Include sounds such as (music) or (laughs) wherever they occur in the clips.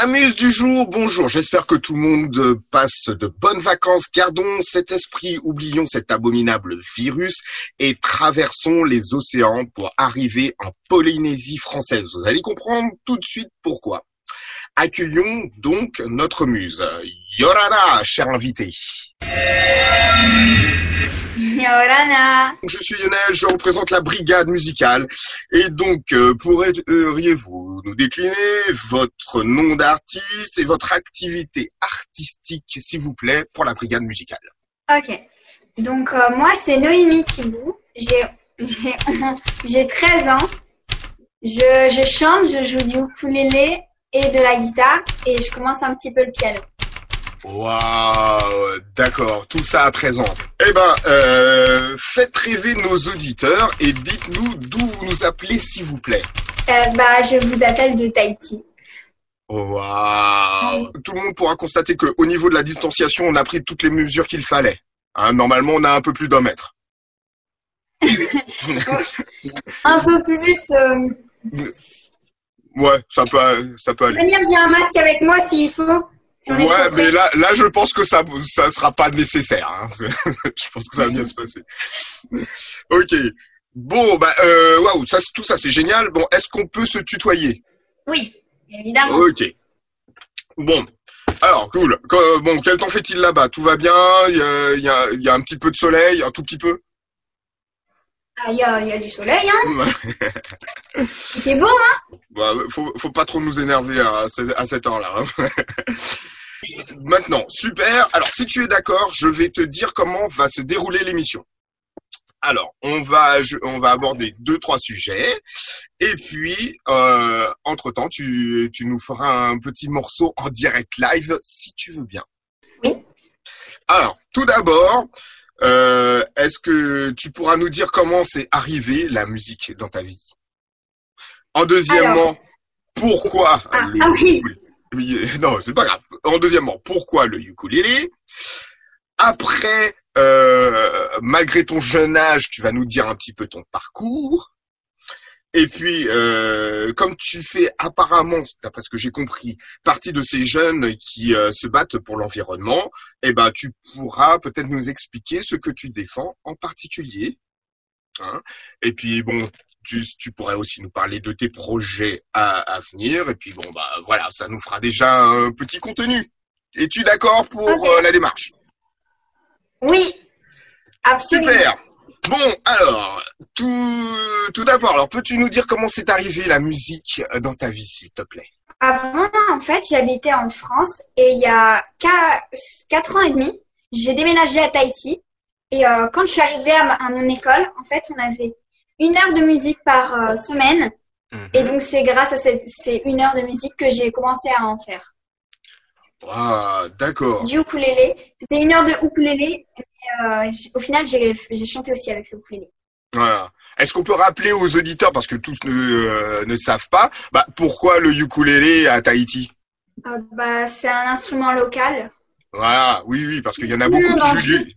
La muse du jour, bonjour. J'espère que tout le monde passe de bonnes vacances. Gardons cet esprit, oublions cet abominable virus et traversons les océans pour arriver en Polynésie française. Vous allez comprendre tout de suite pourquoi. Accueillons donc notre muse. Yorana, cher invité. (laughs) Yorana. Je suis Lionel, je représente la brigade musicale. Et donc, euh, pourriez-vous nous décliner votre nom d'artiste et votre activité artistique, s'il vous plaît, pour la brigade musicale? Ok. Donc, euh, moi, c'est Noémie Thibou. J'ai 13 (laughs) ans. Je, je chante, je joue du ukulélé et de la guitare et je commence un petit peu le piano. Waouh, d'accord, tout ça à 13 ans. Eh ben, euh, faites rêver nos auditeurs et dites-nous d'où vous nous appelez, s'il vous plaît. Euh, bah, je vous appelle de Tahiti. Waouh Tout le monde pourra constater qu'au niveau de la distanciation, on a pris toutes les mesures qu'il fallait. Hein, normalement, on a un peu plus d'un mètre. (laughs) un peu plus. Euh... Ouais, ça peut, ça peut aller. J'ai un masque avec moi s'il faut. Ouais, mais là, là, je pense que ça, ça sera pas nécessaire. Hein. (laughs) je pense que ça va bien se passer. ok. Bon, bah, euh, waouh, ça, tout ça, c'est génial. Bon, est-ce qu'on peut se tutoyer? Oui, évidemment. Ok. Bon. Alors, cool. Bon, quel temps fait-il là-bas? Tout va bien? Il y, a, il, y a, il y a un petit peu de soleil, un tout petit peu? Ah, il y a, y a, du soleil, hein C'est beau, hein bah, faut, faut pas trop nous énerver à, à cette heure-là. Hein (laughs) Maintenant, super. Alors, si tu es d'accord, je vais te dire comment va se dérouler l'émission. Alors, on va, on va aborder deux, trois sujets. Et puis, euh, entre-temps, tu, tu nous feras un petit morceau en direct live, si tu veux bien. Oui. Alors, tout d'abord, euh, est-ce que tu pourras nous dire comment c'est arrivé la musique dans ta vie? En deuxièmement, Alors... pourquoi ah, le ah oui. Non, c'est pas grave. En deuxièmement, pourquoi le ukulélé? Après, euh, malgré ton jeune âge, tu vas nous dire un petit peu ton parcours. Et puis, euh, comme tu fais apparemment, d'après ce que j'ai compris, partie de ces jeunes qui euh, se battent pour l'environnement, eh ben, tu pourras peut-être nous expliquer ce que tu défends en particulier. Hein et puis, bon, tu, tu, pourrais aussi nous parler de tes projets à, à, venir. Et puis, bon, bah voilà, ça nous fera déjà un petit contenu. Es-tu d'accord pour okay. euh, la démarche? Oui, absolument. Super. Bon, alors, tout, tout d'abord, alors peux-tu nous dire comment c'est arrivé la musique dans ta vie, s'il te plaît? Avant, en fait, j'habitais en France et il y a quatre ans et demi, j'ai déménagé à Tahiti. Et euh, quand je suis arrivée à, à, mon école, en fait, on avait une heure de musique par euh, semaine. Mhm. Mm -hmm. Et donc, c'est grâce à cette, ces une heure de musique que j'ai commencé à en faire. Ah, d'accord. Du ukulélé. C'était une heure de ukulélé. Et, euh, au final, j'ai chanté aussi avec le ukulélé. Voilà. Est-ce qu'on peut rappeler aux auditeurs, parce que tous ne, euh, ne savent pas, bah, pourquoi le ukulélé à Tahiti? Euh, bah, C'est un instrument local. Voilà, oui, oui, parce qu'il y en a beaucoup qui jouent du...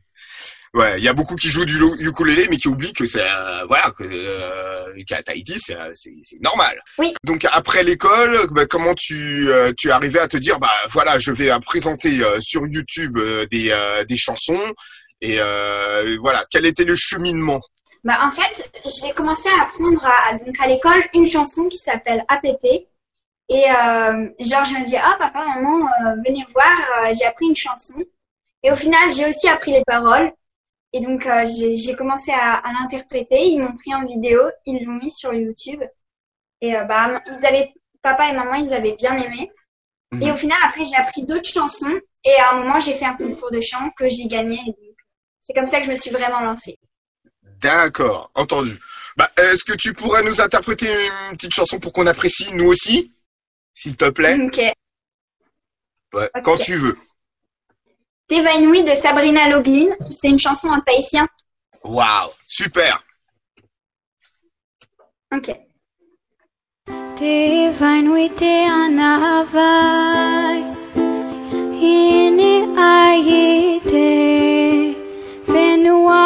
Ouais, il y a beaucoup qui jouent du ukulélé, mais qui oublient que c'est euh, voilà que euh, qu'à Tahiti c'est c'est normal. Oui. Donc après l'école, bah, comment tu euh, tu es arrivé à te dire bah voilà je vais présenter euh, sur YouTube euh, des des chansons et voilà quel était le cheminement? Bah en fait j'ai commencé à apprendre à, donc à l'école une chanson qui s'appelle APP et genre je me dis ah papa maman venez voir j'ai appris une chanson et au final j'ai aussi appris les paroles et donc, euh, j'ai commencé à, à l'interpréter. Ils m'ont pris en vidéo, ils l'ont mis sur YouTube. Et euh, bah, ils avaient, papa et maman, ils avaient bien aimé. Mmh. Et au final, après, j'ai appris d'autres chansons. Et à un moment, j'ai fait un concours de chant que j'ai gagné. C'est comme ça que je me suis vraiment lancée. D'accord, entendu. Bah, Est-ce que tu pourrais nous interpréter une petite chanson pour qu'on apprécie, nous aussi? S'il te plaît Ok. Ouais, okay. Quand tu veux. T'évanouis de Sabrina Loglin. C'est une chanson en tahitien. Waouh, super. Ok. T'évanouis te anavai. Hini aite. Fenua.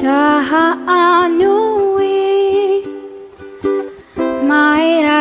Taha anui. au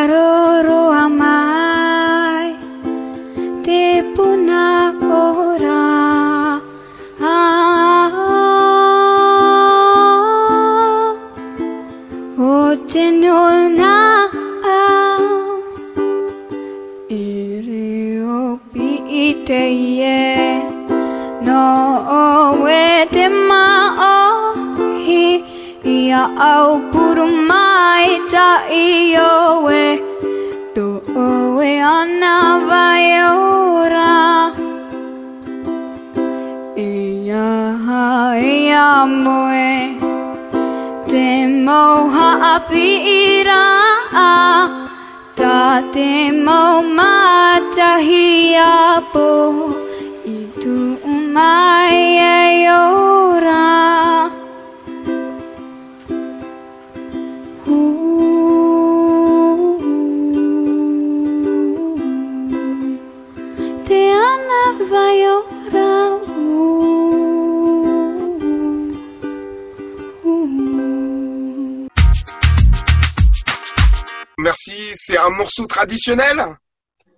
morceau traditionnel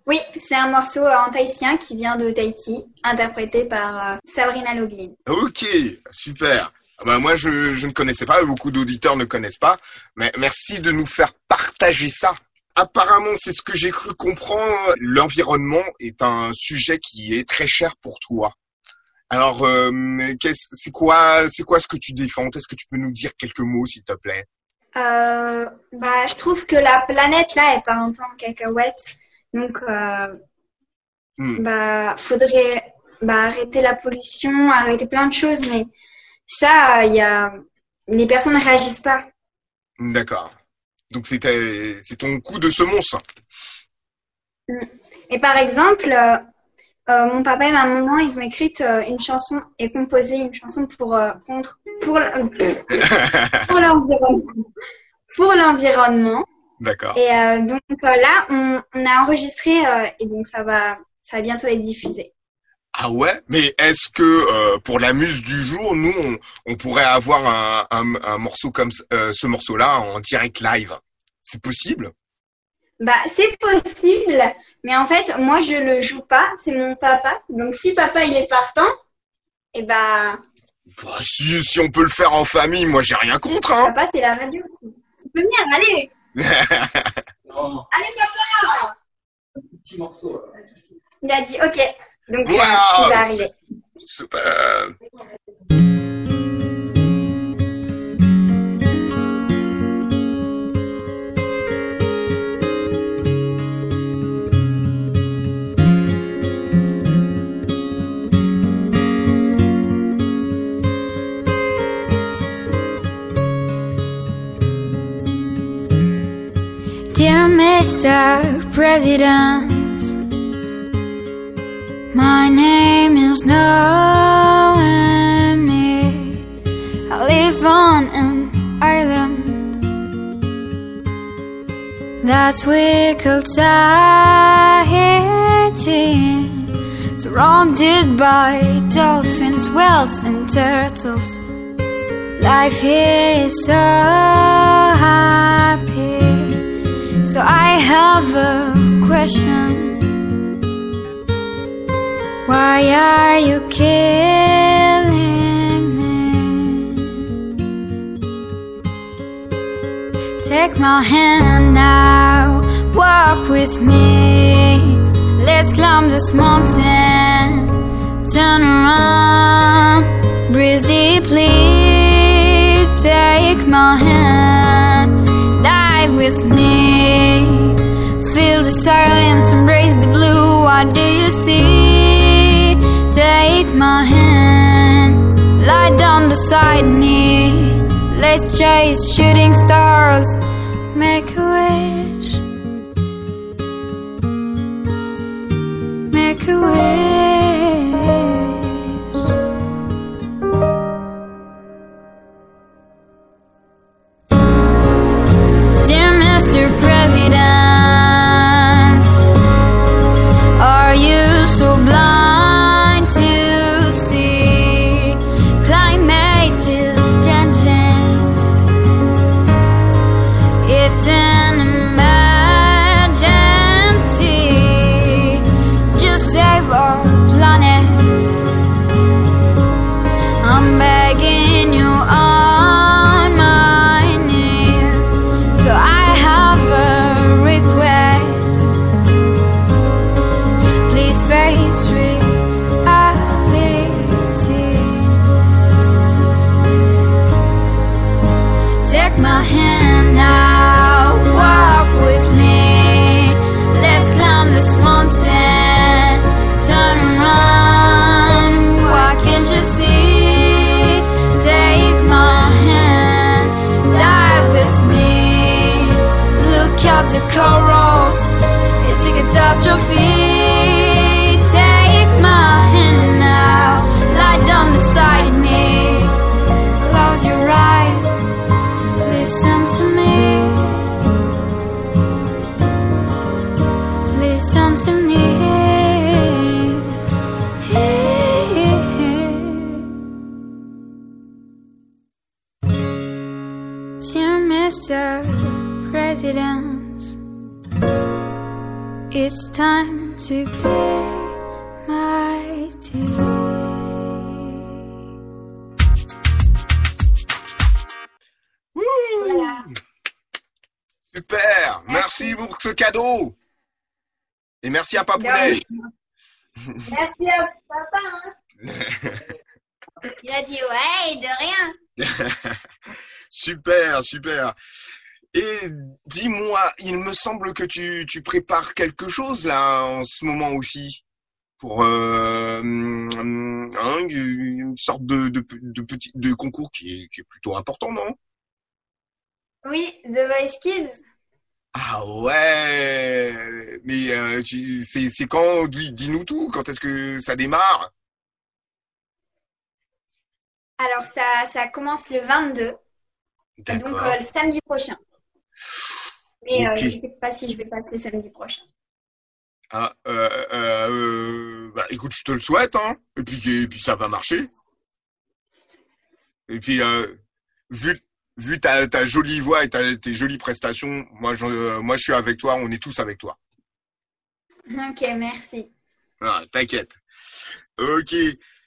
Oui, c'est un morceau euh, en tahitien qui vient de Tahiti, interprété par euh, Sabrina Loglin. Ok, super. Ah bah, moi, je, je ne connaissais pas, beaucoup d'auditeurs ne connaissent pas, mais merci de nous faire partager ça. Apparemment, c'est ce que j'ai cru comprendre, l'environnement est un sujet qui est très cher pour toi. Alors, euh, c'est quoi, c'est quoi ce que tu défends? Est-ce que tu peux nous dire quelques mots, s'il te plaît? Euh, bah, je trouve que la planète là, elle part un peu en cacahuète. Donc, euh, Hmm. bah, faudrait bah, arrêter la pollution, arrêter plein de choses, mais ça, il y a les personnes ne réagissent pas. D'accord. Donc, c'est ton coup de semonce. Et par exemple, euh, euh, mon papa et ma maman, ils ont écrit euh, une chanson et composé une chanson pour euh, contre pour l'environnement. Pour l'environnement. D'accord. Et euh, donc euh, là, on, on a enregistré euh, et donc ça va ça va bientôt être diffusé. Ah ouais? Mais est-ce que pour la muse du jour, nous, on, on pourrait avoir un, un, un morceau comme ce- ce morceau-là en direct live? C'est possible? Bah c'est possible, mais en fait moi je le joue pas, c'est mon papa. Donc si papa il est partant, et bah Bah, si, si on peut le faire en famille, moi j'ai rien contre. Hein. papa c'est la radio. Tu peux venir, allez, Non, (laughs) allez papa. petit morceau. là. Il a dit ok. Donc Waouh il va arriver. Super. Mr. President, my name is Noemi. I live on an island that we call Tahiti, surrounded by dolphins, whales, and turtles. Life here is so happy. So I have a question. Why are you killing me? Take my hand now, walk with me. Let's climb this mountain. Turn around, breathe deeply. Take my hand, with me. Feel the silence, embrace the blue. What do you see? Take my hand, lie down beside me. Let's chase shooting stars, make a wish, make a wish. request. Please face reality. Take my hand now. Roles. It's a catastrophe. Take my hand now, lie down beside me. Close your eyes, listen to me. Listen to me. Dear Mr. President, it's time to play my. Wouh Voilà. Super. Merci. Merci pour ce cadeau. Et merci à De Papounet. Merci à papa. hein. (laughs) Il a dit ouais, de rien. (laughs) super, super. Et dis-moi, il me semble que tu, tu prépares quelque chose là en ce moment aussi pour euh, hum, hein, une sorte de, de, de petit de concours qui est, qui est plutôt important, non? Oui, The Voice Kids. Ah ouais, mais euh, c'est, quand? Dis- Dis-nous tout. Quand est-ce que ça démarre? Alors ça, ça commence le 22, donc D'accord. euh, le samedi prochain. Mais euh, je sais pas si je vais passer samedi prochain. Ah, euh, euh, bah, écoute, je te le souhaite, hein. Et puis, et puis ça va marcher. Et puis, vu, vu ta, ta jolie voix et ta, tes jolies prestations, moi je, moi, je suis avec toi. On est tous avec toi. Ok, merci. Ah, T'inquiète. Ok.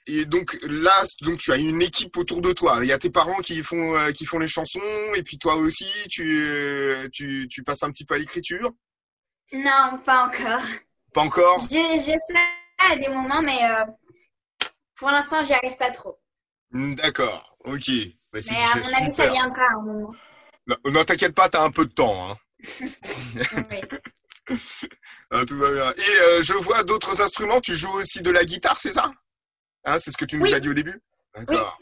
Et donc là, donc tu as une équipe autour de toi. Il y a tes parents qui font, euh, qui font les chansons, et puis toi aussi, tu, euh, tu, tu passes un petit peu à l'écriture? Non, pas encore. Pas encore? J'essaie à des moments, mais euh, pour l'instant, j'y arrive pas trop. Hmm, D'accord. Ok. Bah, Mais à mon avis, ça viendra un moment. Non, non, t'inquiète pas, t'as un peu de temps. Hein. (laughs) Oui. (laughs) Ah, tout va bien. Et je vois d'autres instruments. Tu joues aussi de la guitare, c'est ça? Hein, C'est ce que tu nous Oui. as dit au début? D'accord.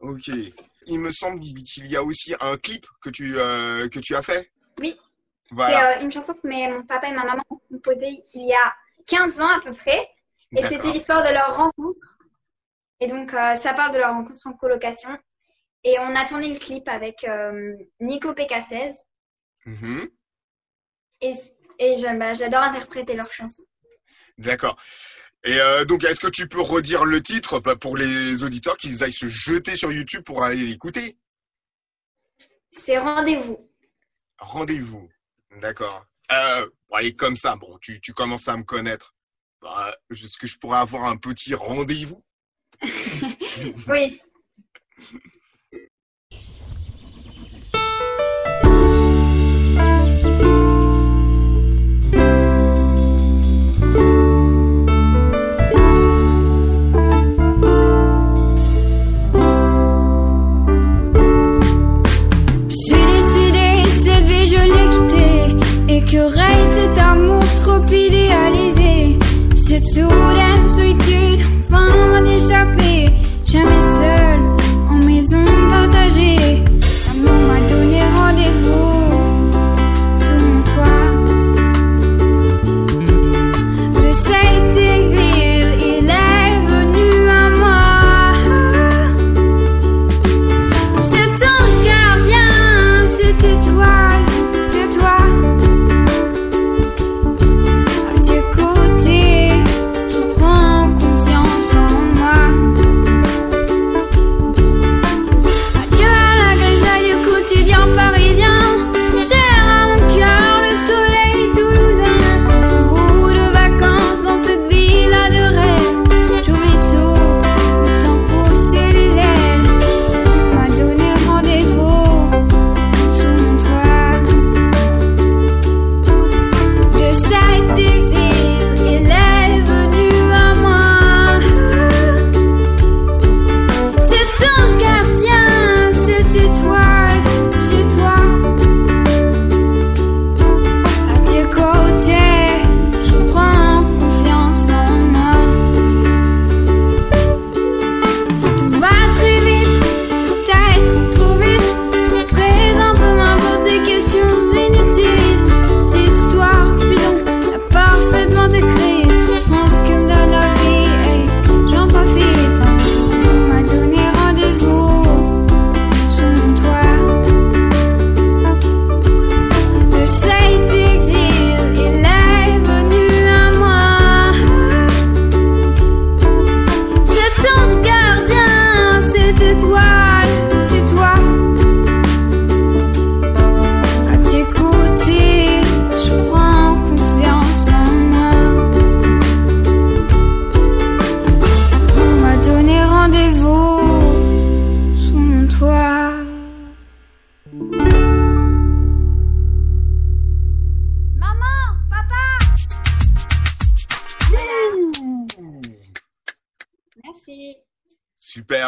Ok. Il me semble qu'il y a aussi un clip que tu, euh, que tu as fait. Oui. Voilà. C'est euh, une chanson que mes- mon papa et ma maman ont composée il y a 15 ans à peu près. Et c'était l'histoire de leur rencontre. Et donc, euh, ça parle de leur rencontre en colocation. Et on a tourné le clip avec euh, Nico PK16. Mhm. Et, et bah, j'adore interpréter leurs chansons. D'accord. Et euh, donc, est-ce que tu peux redire le titre bah, pour les auditeurs qu'ils aillent se jeter sur YouTube pour aller l'écouter? C'est Rendez-vous. Rendez-vous. D'accord. Euh, bon, et comme ça, bon, tu, tu commences à me connaître. Bah, Est-ce que je pourrais avoir un petit rendez-vous? (laughs) Oui. (laughs) Cette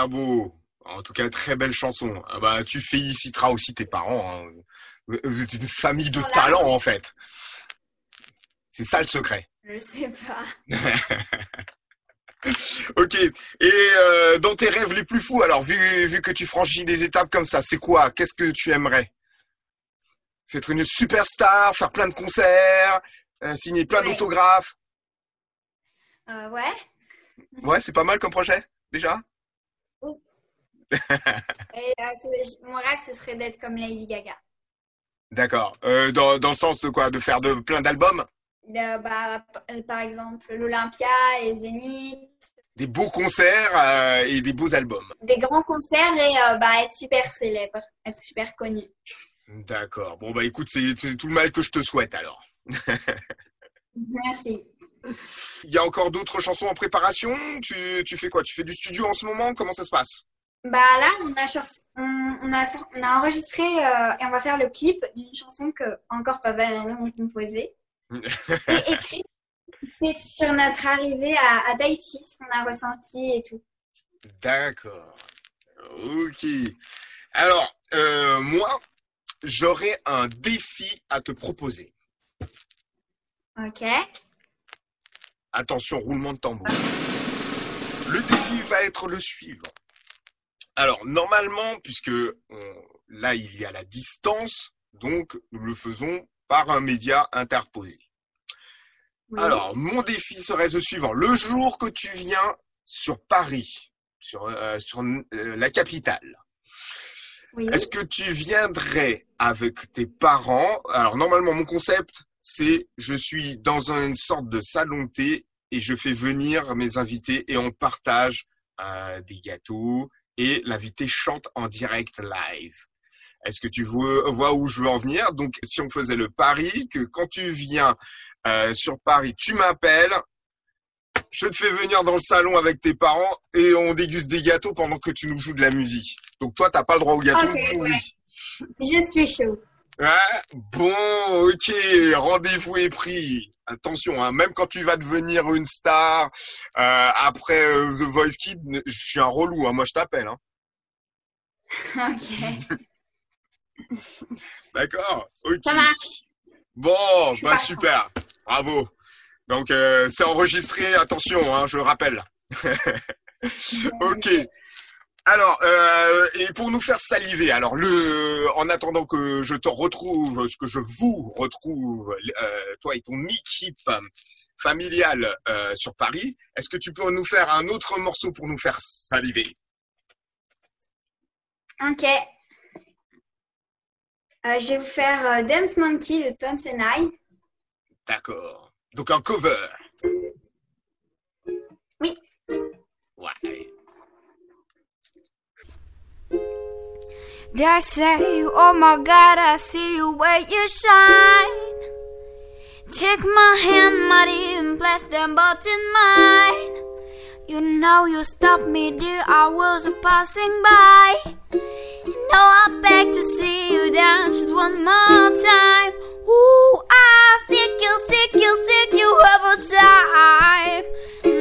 Beau. En tout cas, très belle chanson. Ah bah, tu féliciteras aussi tes parents. hein. Vous êtes une famille de Voilà. talent, en fait. C'est ça le secret. Je sais pas. (laughs) Ok. Et euh, dans tes rêves les plus fous, alors vu, vu que tu franchis des étapes comme ça, c'est quoi? Qu'est-ce que tu aimerais? C'est être une superstar, faire plein de concerts, euh, signer plein Ouais. d'autographes? Euh, ouais. Ouais, c'est pas mal comme projet, déjà? (laughs) Et, euh, mon rêve, ce serait d'être comme Lady Gaga. D'accord. Euh, dans, dans le sens de quoi? De faire de plein d'albums? Bah, p- par exemple, l'Olympia et Zénith. Des beaux concerts euh, et des beaux albums. Des grands concerts et euh, bah, être super célèbre, être super connu. D'accord. Bon, bah écoute, c'est c'est tout le mal que je te souhaite alors. (laughs) Merci. Il y a encore d'autres chansons en préparation? Tu, tu fais quoi? Tu fais du studio en ce moment? Comment ça se passe? Bah là, on a, on a enregistré euh, et on va faire le clip d'une chanson que encore papa et maman ont composée (laughs) et écrite. C'est sur notre arrivée à, à Tahiti, ce qu'on a ressenti et tout. D'accord. Ok. Alors, euh, moi, j'aurais un défi à te proposer. Ok. Attention, roulement de tambour. Le défi va être le suivant. Alors, normalement, puisque on- là, il y a la distance, donc nous le faisons par un média interposé. Oui. Alors, mon défi serait le suivant. Le jour que tu viens sur Paris, sur, euh, sur euh, la capitale, Oui. est-ce que tu viendrais avec tes parents? Alors normalement mon concept c'est je suis dans une sorte de salon de thé et je fais venir mes invités et on partage euh, des gâteaux et l'invité chante en direct live. Est-ce que tu vois, où je veux en venir? Donc si on faisait le pari que quand tu viens euh, sur Paris, tu m'appelles, je te fais venir dans le salon avec tes parents et on déguste des gâteaux pendant que tu nous joues de la musique. Donc toi, t'as pas le droit au gâteau? Ouais. Je suis chaud. Bon, ok, rendez-vous est pris. Attention, hein, même quand tu vas devenir une star euh, après euh, The Voice Kid, je suis un relou. Hein, moi, je t'appelle. Hein. Ok. (laughs) D'accord. Ça marche. Bon, bah pas super. Bravo. Donc euh, c'est enregistré. Attention, je le rappelle. (laughs) Ok. Alors, euh, et pour nous faire saliver, alors le, en attendant que je te retrouve, que je vous retrouve, euh, toi et ton équipe familiale euh, sur Paris, est-ce que tu peux nous faire un autre morceau pour nous faire saliver? Ok. Je vais vous faire Dance Monkey de Tones and I. D'accord. Donc un cover. They say, oh my God, I see you where you shine. Take my hand, mighty, and place them both in mine. You know you stopped me, dear, I was passing by. You know I beg to see you down just one more time. Ooh, I sick you, sick you, sick you every time.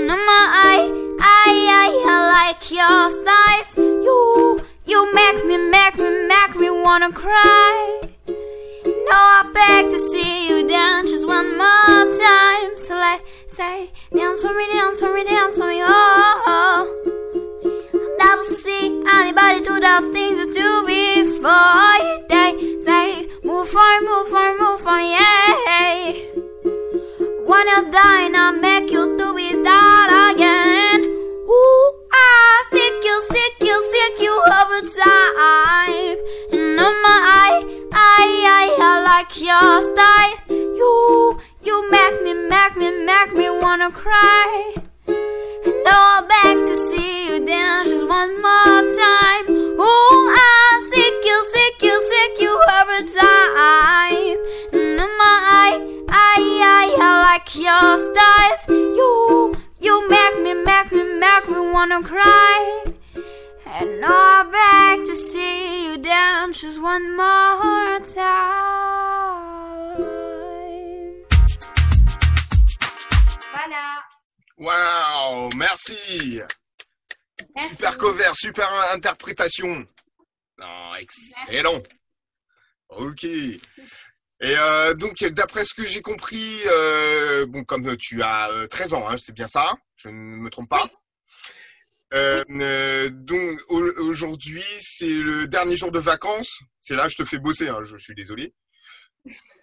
No, my I, I, I, I like your styles. You, you make me, make me, make me wanna cry. No, I beg to see you down just one more time. So like, say, dance for me, dance for me, dance for me, oh. I never see anybody do the things you do before. They say, move for move for move for yeah. When you're dying, I'll make you wanna cry. And now I'm back to see you dance just one more time. Ooh, I sick you, sick you, sick you every time. And on my eye, I, I, I like your styles. You, you make me, make me, make me wanna cry. And now I'm back to see you dance just one more time. Waouh, merci. Merci. Super cover, super interprétation. Non, excellent. Ok. Et euh, donc, d'après ce que j'ai compris, euh, bon, comme tu as euh, 13 ans, hein, c'est bien ça, je ne me trompe pas? Euh, euh, donc au- aujourd'hui, c'est le dernier jour de vacances? C'est là, je te fais bosser. Hein, je, je suis désolé.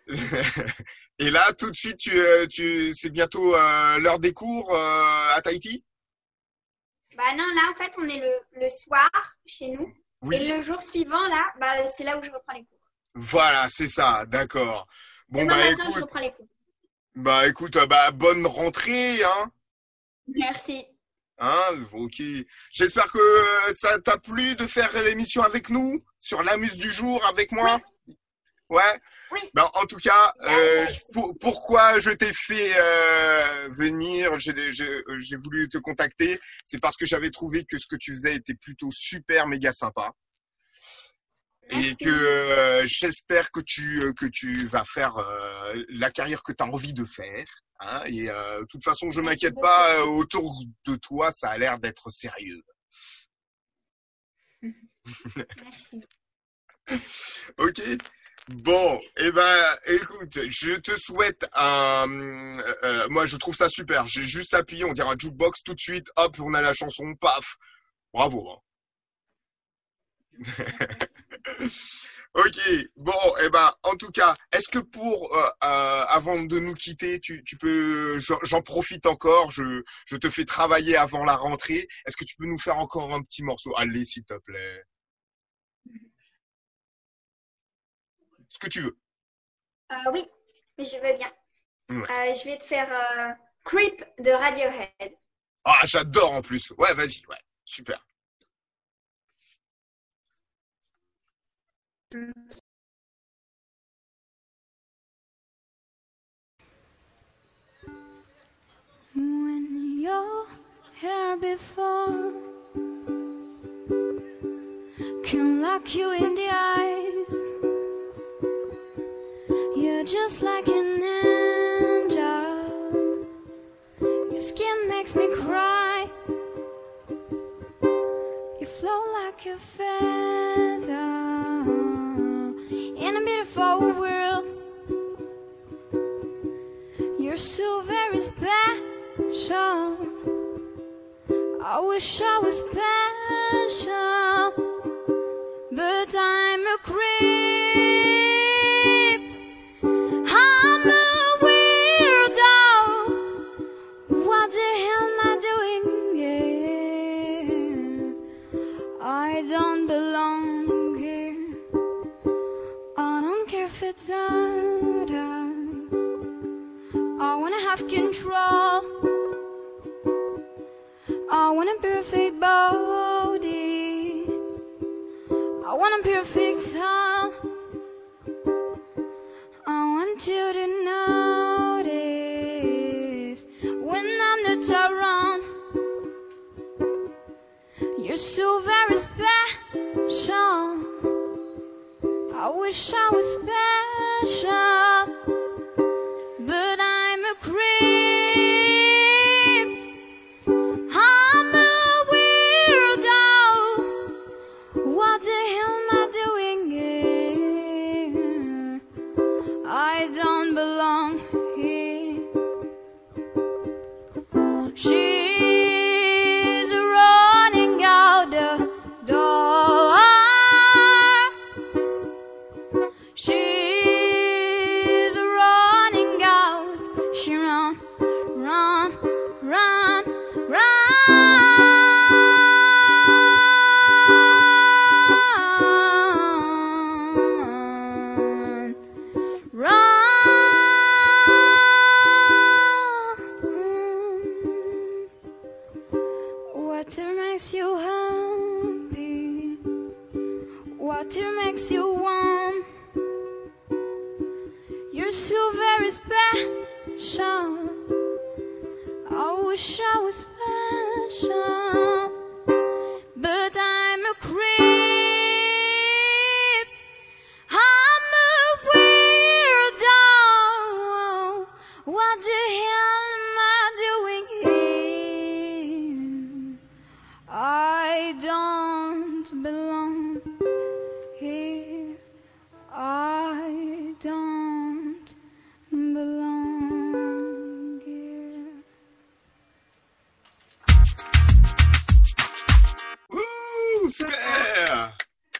(laughs) Et là, tout de suite, tu, euh, tu, c'est bientôt euh, l'heure des cours euh, à Tahiti? Bah non, là, en fait, on est le, le soir chez nous. Oui. Et le jour suivant, là, bah, c'est là où je reprends les cours. Voilà, c'est ça. D'accord. Bon Demain bah matin, je écoute, reprends les cours. bah écoute, bah bonne rentrée, hein. Merci. Hein, ok. J'espère que ça t'a plu de faire l'émission avec nous sur l'amuse du jour avec moi. Ouais. Oui. Ben, en tout cas, euh, pour- pourquoi je t'ai fait euh, venir, j'ai voulu te contacter, c'est parce que j'avais trouvé que ce que tu faisais était plutôt super méga sympa. Et que euh, j'espère que tu que tu vas faire la carrière que tu as envie de faire. Hein, et de toute façon, je m'inquiète pas. autour de toi, ça a l'air d'être sérieux. (laughs) Merci. (laughs) Ok. Bon, eh ben, écoute, je te souhaite un. euh, euh, moi, je trouve ça super. J'ai juste appuyé, on dirait un jukebox tout de suite. Hop, on a la chanson. Paf. Bravo. hein. (laughs) ok. Bon, eh ben, en tout cas, est-ce que pour euh, euh, avant de nous quitter, tu, tu peux, j'en j'en profite encore. Je, je te fais travailler avant la rentrée. Est-ce que tu peux nous faire encore un petit morceau? Allez, s'il te plaît. Que tu veux. Euh, oui, je veux bien. Ouais. Euh, je vais te faire euh, Creep de Radiohead. Ah, j'adore en plus. Ouais, vas-y, ouais. Super. When you're here before can lock you in the eyes. You're just like an angel. Your skin makes me cry. You flow like a feather in a beautiful world. You're so very special. I wish I was special, but I'm a creep. Body. I want a perfect soul. I want you to notice when I'm not around. You're so very special. I wish I was special,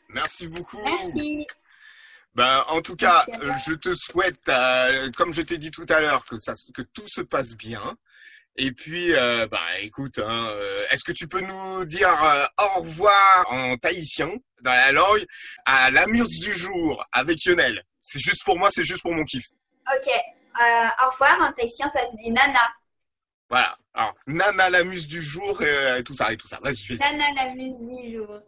Merci beaucoup. Merci. Ben, en tout cas, je te souhaite, euh, comme je t'ai dit tout à l'heure, que ça, que tout se passe bien. Et puis, euh, bah, écoute, hein, euh, est-ce que tu peux nous dire euh, au revoir en tahitien, dans la langue, à l'amuse du jour avec Lionel? C'est juste pour moi, c'est juste pour mon kiff. Ok. Au revoir. En tahitien, ça se dit Nana. Voilà. Alors, Nana l'amuse du jour, euh, et tout ça, et tout ça. Vas-y, Nana la muse du jour.